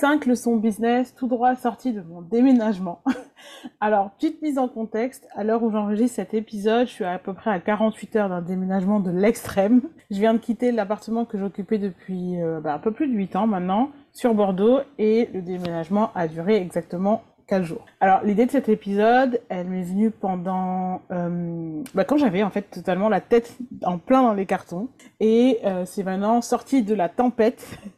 Cinq leçons business tout droit sorties de mon déménagement. Alors, petite mise en contexte, à l'heure où j'enregistre cet épisode, je suis à peu près à 48 heures d'un déménagement de l'extrême. Je viens de quitter l'appartement que j'occupais depuis euh, bah, un peu plus de 8 ans maintenant, sur Bordeaux, et le déménagement a duré exactement jours. Alors l'idée de cet épisode, elle m'est venue pendant euh, bah, quand j'avais en fait totalement la tête en plein dans les cartons et euh, c'est maintenant sorti de la tempête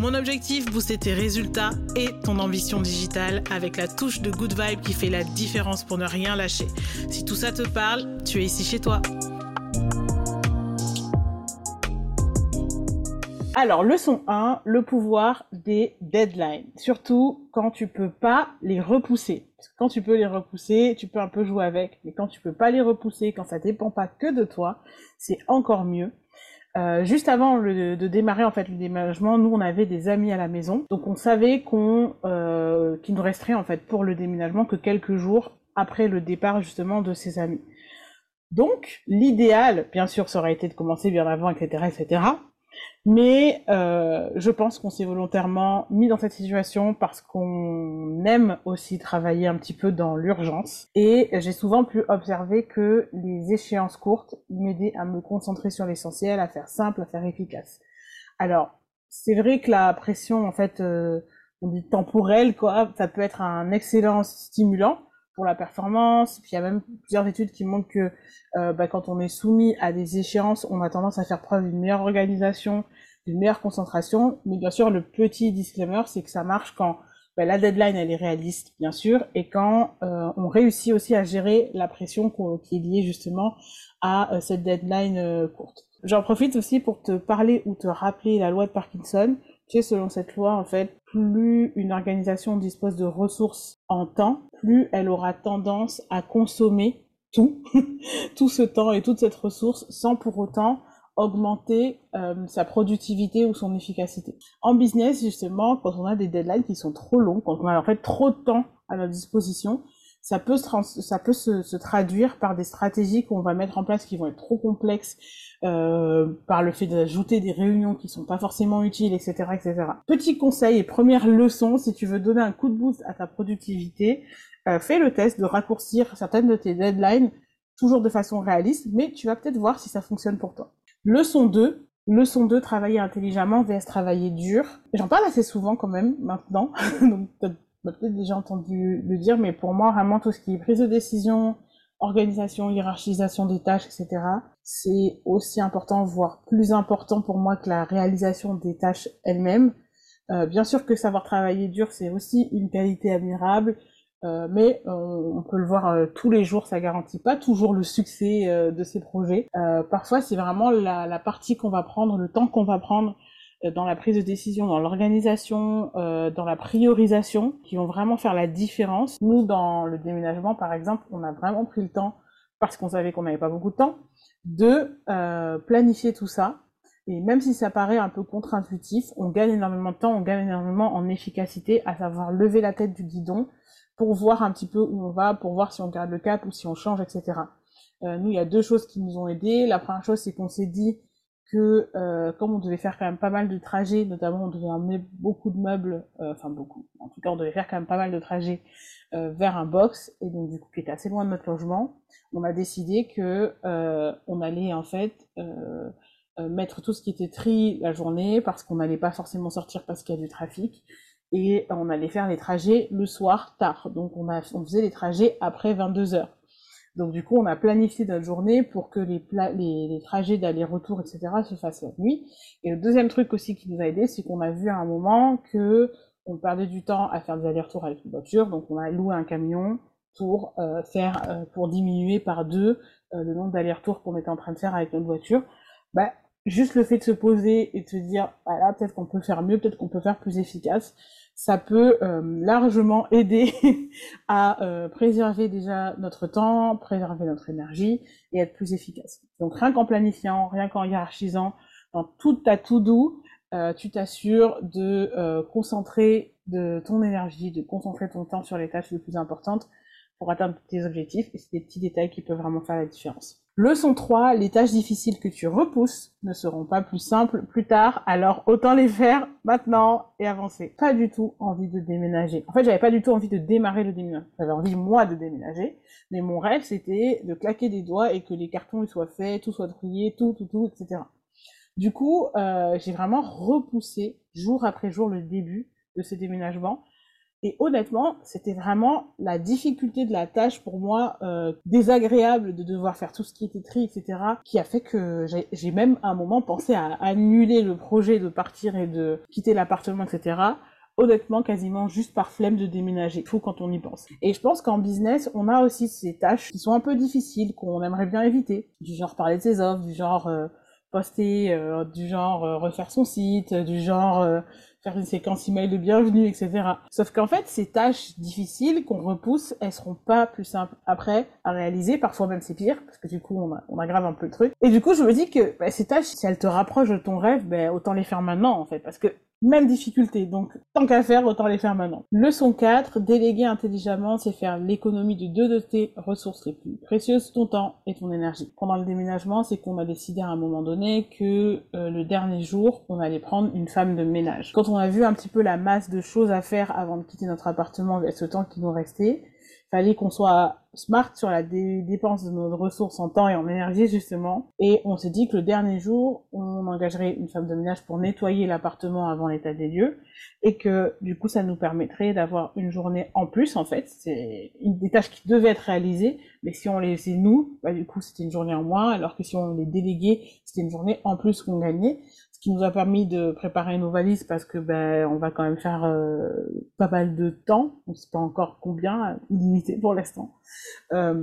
Mon objectif, booster tes résultats et ton ambition digitale avec la touche de good vibe qui fait la différence pour ne rien lâcher. Si tout ça te parle, tu es ici chez toi. Alors, leçon 1, le pouvoir des deadlines. Surtout quand tu peux pas les repousser. Quand tu peux les repousser, tu peux un peu jouer avec. Mais quand tu peux pas les repousser, quand ça dépend pas que de toi, c'est encore mieux. Euh, juste avant de démarrer en fait le déménagement, nous on avait des amis à la maison, donc on savait qu'on euh, qu'il nous resterait en fait pour le déménagement que quelques jours après le départ justement de ces amis. Donc l'idéal, bien sûr, ça aurait été de commencer bien avant, etc., etc. Mais euh, je pense qu'on s'est volontairement mis dans cette situation parce qu'on aime aussi travailler un petit peu dans l'urgence. Et j'ai souvent pu observer que les échéances courtes m'aidaient à me concentrer sur l'essentiel, à faire simple, à faire efficace. Alors, c'est vrai que la pression, en fait, euh, on dit temporelle, quoi, ça peut être un excellent stimulant pour la performance. Puis il y a même plusieurs études qui montrent que euh, bah, quand on est soumis à des échéances, on a tendance à faire preuve d'une meilleure organisation, d'une meilleure concentration. Mais bien sûr, le petit disclaimer, c'est que ça marche quand bah, la deadline elle est réaliste, bien sûr, et quand euh, on réussit aussi à gérer la pression qui est liée justement à euh, cette deadline courte. J'en profite aussi pour te parler ou te rappeler la loi de Parkinson. Selon cette loi, en fait, plus une organisation dispose de ressources en temps, plus elle aura tendance à consommer tout, tout ce temps et toute cette ressource sans pour autant augmenter euh, sa productivité ou son efficacité. En business, justement, quand on a des deadlines qui sont trop longs, quand on a en fait trop de temps à notre disposition, ça peut, se, ça peut se, traduire par des stratégies qu'on va mettre en place qui vont être trop complexes, euh, par le fait d'ajouter des réunions qui sont pas forcément utiles, etc., etc. Petit conseil et première leçon, si tu veux donner un coup de boost à ta productivité, euh, fais le test de raccourcir certaines de tes deadlines, toujours de façon réaliste, mais tu vas peut-être voir si ça fonctionne pour toi. Leçon 2, Leçon 2, travailler intelligemment vs travailler dur. J'en parle assez souvent quand même maintenant, peut-être déjà entendu le dire, mais pour moi, vraiment, tout ce qui est prise de décision, organisation, hiérarchisation des tâches, etc., c'est aussi important, voire plus important pour moi que la réalisation des tâches elles-mêmes. Euh, bien sûr que savoir travailler dur, c'est aussi une qualité admirable, euh, mais euh, on peut le voir euh, tous les jours, ça garantit pas toujours le succès euh, de ces projets. parfois, c'est vraiment la, la partie qu'on va prendre, le temps qu'on va prendre euh, dans la prise de décision, dans l'organisation, euh, dans la priorisation, qui vont vraiment faire la différence. Nous, dans le déménagement, par exemple, on a vraiment pris le temps, parce qu'on savait qu'on n'avait pas beaucoup de temps, de euh, planifier tout ça. Et même si ça paraît un peu contre-intuitif, on gagne énormément de temps, on gagne énormément en efficacité, à savoir lever la tête du guidon pour voir un petit peu où on va, pour voir si on garde le cap ou si on change, etc. Euh, nous, il y a deux choses qui nous ont aidés. La première chose, c'est qu'on s'est dit, que euh, comme on devait faire quand même pas mal de trajets, notamment on devait emmener beaucoup de meubles, euh, enfin beaucoup, en tout cas on devait faire quand même pas mal de trajets euh, vers un box, et donc du coup qui était assez loin de notre logement, on a décidé que on allait en fait mettre tout ce qui était tri la journée, parce qu'on n'allait pas forcément sortir parce qu'il y a du trafic, et on allait faire les trajets le soir tard, donc on, a, on faisait les trajets après 22 heures. Donc du coup, on a planifié notre journée pour que les, trajets d'aller-retour, etc., se fassent la nuit. Et le deuxième truc aussi qui nous a aidé, c'est qu'on a vu à un moment que on perdait du temps à faire des allers-retours avec une voiture, donc on a loué un camion pour euh, faire, euh, pour diminuer par deux euh, le nombre d'allers-retours qu'on était en train de faire avec notre voiture. Bah, juste le fait de se poser et de se dire, bah là, peut-être qu'on peut faire mieux, peut-être qu'on peut faire plus efficace, ça peut euh, largement aider à euh, préserver déjà notre temps, préserver notre énergie et être plus efficace. Donc rien qu'en planifiant, rien qu'en hiérarchisant, dans toute ta tout doux, euh, tu t'assures de concentrer de ton énergie, de concentrer ton temps sur les tâches les plus importantes pour atteindre tes objectifs. Et c'est des petits détails qui peuvent vraiment faire la différence. Leçon 3, les tâches difficiles que tu repousses ne seront pas plus simples plus tard, alors autant les faire maintenant et avancer. Pas du tout envie de déménager. En fait, j'avais pas du tout envie de démarrer le déménagement. J'avais envie, moi, de déménager. Mais mon rêve, c'était de claquer des doigts et que les cartons soient faits, tout soit trié, tout, tout, tout, etc. Du coup, euh, j'ai vraiment repoussé jour après jour le début de ce déménagement et honnêtement, c'était vraiment la difficulté de la tâche pour moi, euh, désagréable de devoir faire tout ce qui était tri, etc., qui a fait que j'ai même à un moment pensé à annuler le projet de partir et de quitter l'appartement, etc. Honnêtement, quasiment juste par flemme de déménager. Fou quand on y pense. Et je pense qu'en business, on a aussi ces tâches qui sont un peu difficiles, qu'on aimerait bien éviter. Du genre parler de ses offres, du genre euh, poster, euh, du genre refaire son site, du genre faire une séquence email de bienvenue, etc. Sauf qu'en fait, ces tâches difficiles qu'on repousse, elles seront pas plus simples après à réaliser. Parfois même c'est pire, parce que du coup on, aggrave un peu le truc. Et du coup, je me dis que bah, ces tâches, si elles te rapprochent de ton rêve, bah, autant les faire maintenant en fait, parce que même difficulté, donc tant qu'à faire, autant les faire maintenant. Leçon 4, déléguer intelligemment, c'est faire l'économie de deux de tes ressources les plus précieuses, ton temps et ton énergie. Pendant le déménagement, c'est qu'on a décidé à un moment donné que euh, le dernier jour, on allait prendre une femme de ménage. Quand on a vu un petit peu la masse de choses à faire avant de quitter notre appartement et ce temps qui nous restait, fallait qu'on soit smart sur la dépense de nos ressources en temps et en énergie justement. Et on s'est dit que le dernier jour, on engagerait une femme de ménage pour nettoyer l'appartement avant l'état des lieux et que du coup ça nous permettrait d'avoir une journée en plus en fait. C'est des tâches qui devaient être réalisées, mais si on les faisait nous, bah, du coup c'était une journée en moins, alors que si on les déléguait, c'était une journée en plus qu'on gagnait qui nous a permis de préparer nos valises parce que ben on va quand même faire euh, pas mal de temps, on sait pas encore combien, limité pour l'instant, euh,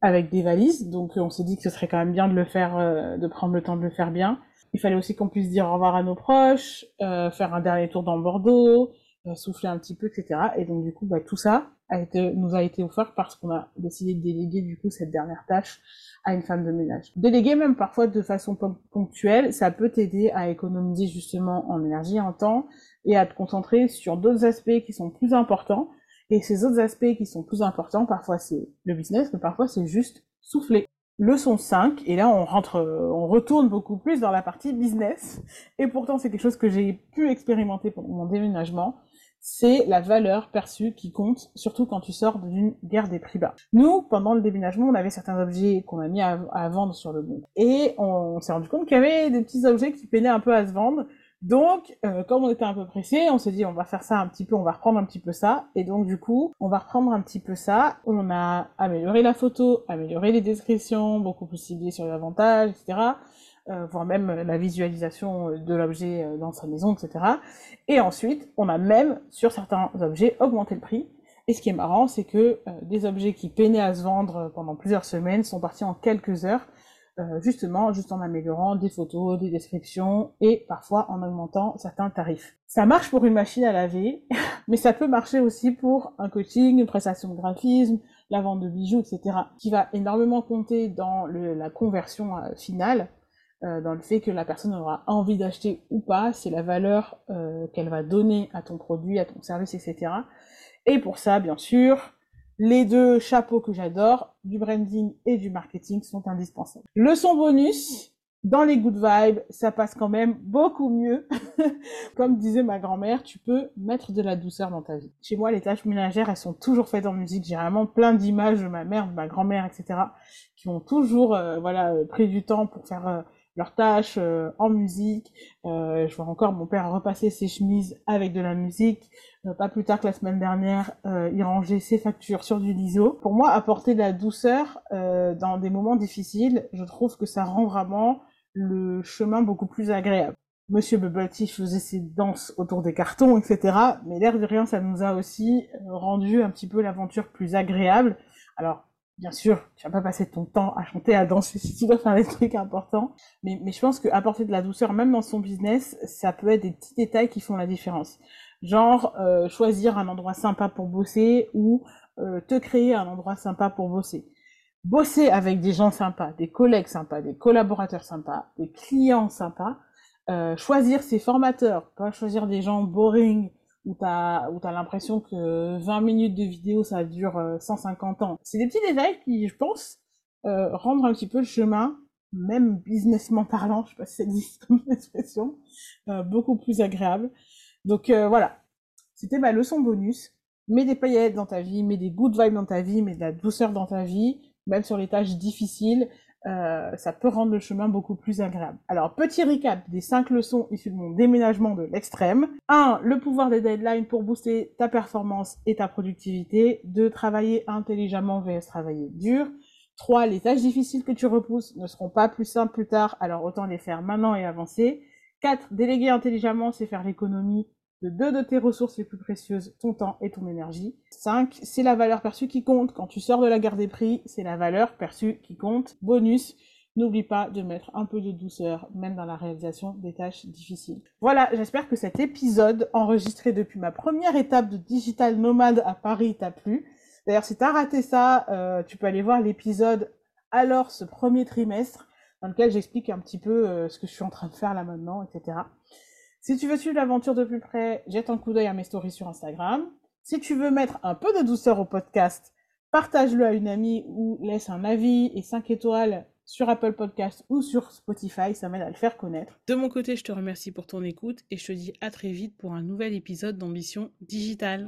avec des valises. Donc on s'est dit que ce serait quand même bien de le faire, euh, de prendre le temps de le faire bien. Il fallait aussi qu'on puisse dire au revoir à nos proches, faire un dernier tour dans Bordeaux, souffler un petit peu, etc. Et donc du coup, bah, tout ça a été, nous a été offert parce qu'on a décidé de déléguer du coup cette dernière tâche à une femme de ménage. Déléguer même parfois de façon ponctuelle, ça peut t'aider à économiser justement en énergie, en temps, et à te concentrer sur d'autres aspects qui sont plus importants. Et ces autres aspects qui sont plus importants, parfois c'est le business, mais parfois c'est juste souffler. Leçon 5, et là on rentre, on retourne beaucoup plus dans la partie business, et pourtant c'est quelque chose que j'ai pu expérimenter pendant mon déménagement, c'est la valeur perçue qui compte, surtout quand tu sors d'une guerre des prix bas. Nous, pendant le déménagement, on avait certains objets qu'on a mis à, vendre sur le bon. Et on, s'est rendu compte qu'il y avait des petits objets qui peinaient un peu à se vendre. Donc, euh, comme on était un peu pressé, on s'est dit on va faire ça un petit peu, on va reprendre un petit peu ça. Et donc du coup, on va reprendre un petit peu ça. On a amélioré la photo, amélioré les descriptions, beaucoup plus ciblé sur les avantages, etc. Euh, voire même la visualisation euh, de l'objet euh, dans sa maison, etc. Et ensuite, on a même, sur certains objets, augmenté le prix. Et ce qui est marrant, c'est que des objets qui peinaient à se vendre pendant plusieurs semaines sont partis en quelques heures, justement, juste en améliorant des photos, des descriptions et parfois en augmentant certains tarifs. Ça marche pour une machine à laver, mais ça peut marcher aussi pour un coaching, une prestation de graphisme, la vente de bijoux, etc., qui va énormément compter dans la conversion finale euh, dans le fait que la personne aura envie d'acheter ou pas, c'est la valeur euh, qu'elle va donner à ton produit, à ton service, etc. Et pour ça, bien sûr, les deux chapeaux que j'adore, du branding et du marketing, sont indispensables. Leçon bonus, dans les good vibes, ça passe quand même beaucoup mieux. Comme disait ma grand-mère, tu peux mettre de la douceur dans ta vie. Chez moi, les tâches ménagères, elles sont toujours faites en musique. J'ai vraiment plein d'images de ma mère, de ma grand-mère, etc., qui ont toujours, euh, voilà, pris du temps pour faire leurs tâches euh, en musique. Euh, je vois encore mon père repasser ses chemises avec de la musique. Euh, pas plus tard que la semaine dernière, il rangeait ses factures sur du liso. Pour moi, apporter de la douceur dans des moments difficiles, je trouve que ça rend vraiment le chemin beaucoup plus agréable. Monsieur Bubble faisait ses danses autour des cartons, etc. Mais l'air de rien, ça nous a aussi rendu un petit peu l'aventure plus agréable. Alors, bien sûr, tu vas pas passer ton temps à chanter, à danser si tu dois faire des trucs importants. Mais, je pense qu'apporter de la douceur, même dans son business, ça peut être des petits détails qui font la différence. Genre euh, choisir un endroit sympa pour bosser ou euh, te créer un endroit sympa pour bosser. Bosser avec des gens sympas, des collègues sympas, des collaborateurs sympas, des clients sympas. Euh, choisir ses formateurs, pas choisir des gens boring où t'as où t'as l'impression que 20 minutes de vidéo ça dure 150 ans. C'est des petits détails qui, je pense, euh, rendre un petit peu le chemin, même businessment parlant, je sais pas si ça existe comme expression, euh, beaucoup plus agréable. Donc euh, voilà, c'était ma leçon bonus. Mets des paillettes dans ta vie, mets des good vibes dans ta vie, mets de la douceur dans ta vie, même sur les tâches difficiles, euh, ça peut rendre le chemin beaucoup plus agréable. Alors, petit recap des cinq leçons issues de mon déménagement de l'extrême. 1. Le pouvoir des deadlines pour booster ta performance et ta productivité. 2. Travailler intelligemment vs travailler dur. 3. Les tâches difficiles que tu repousses ne seront pas plus simples plus tard, alors autant les faire maintenant et avancer. 4. Déléguer intelligemment, c'est faire l'économie de deux de tes ressources les plus précieuses, ton temps et ton énergie. 5. C'est la valeur perçue qui compte. Quand tu sors de la garde des prix, c'est la valeur perçue qui compte. Bonus, n'oublie pas de mettre un peu de douceur, même dans la réalisation des tâches difficiles. Voilà, j'espère que cet épisode, enregistré depuis ma première étape de digital nomade à Paris, t'a plu. D'ailleurs, si t'as raté ça, euh, tu peux aller voir l'épisode alors ce premier trimestre, dans lequel j'explique un petit peu euh, ce que je suis en train de faire là maintenant, etc. Si tu veux suivre l'aventure de plus près, jette un coup d'œil à mes stories sur Instagram. Si tu veux mettre un peu de douceur au podcast, partage-le à une amie ou laisse un avis et 5 étoiles sur Apple Podcast ou sur Spotify, ça m'aide à le faire connaître. De mon côté, je te remercie pour ton écoute et je te dis à très vite pour un nouvel épisode d'Ambition Digitale.